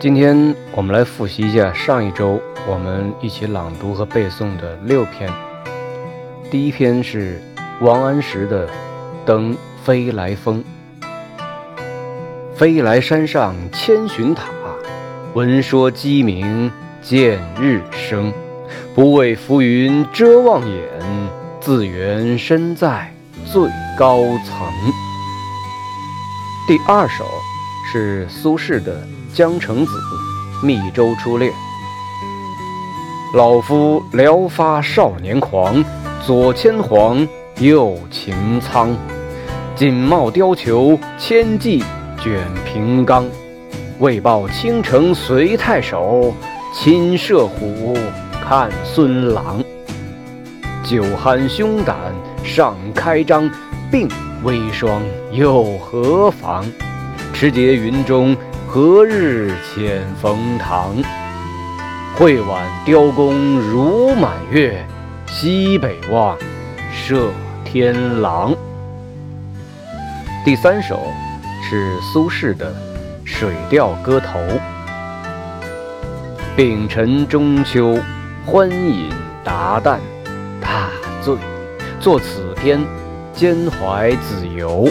今天我们来复习一下上一周我们一起朗读和背诵的六篇。第一篇是王安石的《登飞来峰》。飞来山上千寻塔，闻说鸡鸣见日升。不畏浮云遮望眼，自缘身在最高层。第二首是苏轼的《江城子·密州出猎》。老夫聊发少年狂，左牵黄，右擎苍。锦帽貂裘千骑卷平冈。为报倾城随太守，亲射虎。看孙郎，酒酣胸胆尚开张，鬓微霜又何妨？持节云中何日遣冯唐？会挽雕弓如满月，西北望，射天狼。第三首是苏轼的《水调歌头》，丙辰中秋。欢饮达旦，大醉。作此篇，兼怀子由。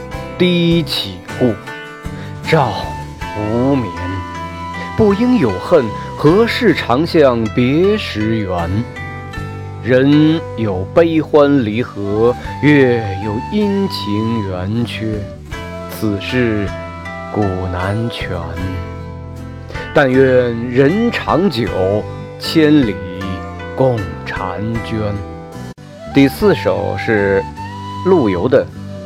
低绮户，照无眠。不应有恨，何事长向别时圆？人有悲欢离合，月有阴晴圆缺，此事古难全。但愿人长久，千里共婵娟。第四首是陆游的《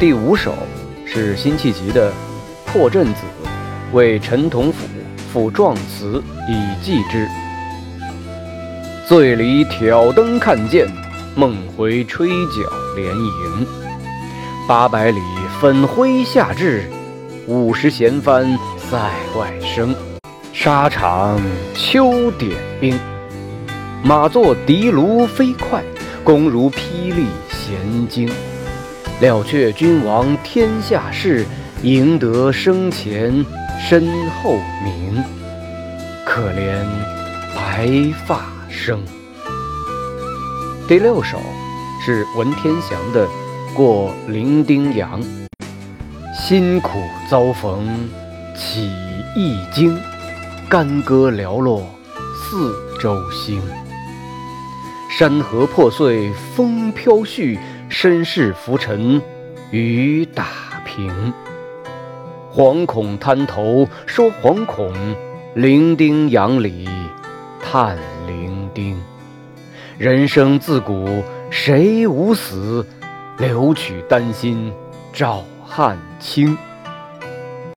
第五首是辛弃疾的《破阵子》，为陈同甫赋壮词以寄之。醉里挑灯看剑，梦回吹角连营。八百里分麾下炙，五十弦翻。塞外声，沙场秋点兵。马作的卢飞快，弓如霹雳弦惊。了却君王天下事，赢得生前身后名。可怜白发生。第六首是文天祥的《过零丁洋》，辛苦遭逢。起一经，干戈寥落四周星。山河破碎风飘絮，身世浮沉雨打平。惶恐滩头说惶恐，零丁洋里叹零丁。人生自古谁无死？留取丹心照汗青。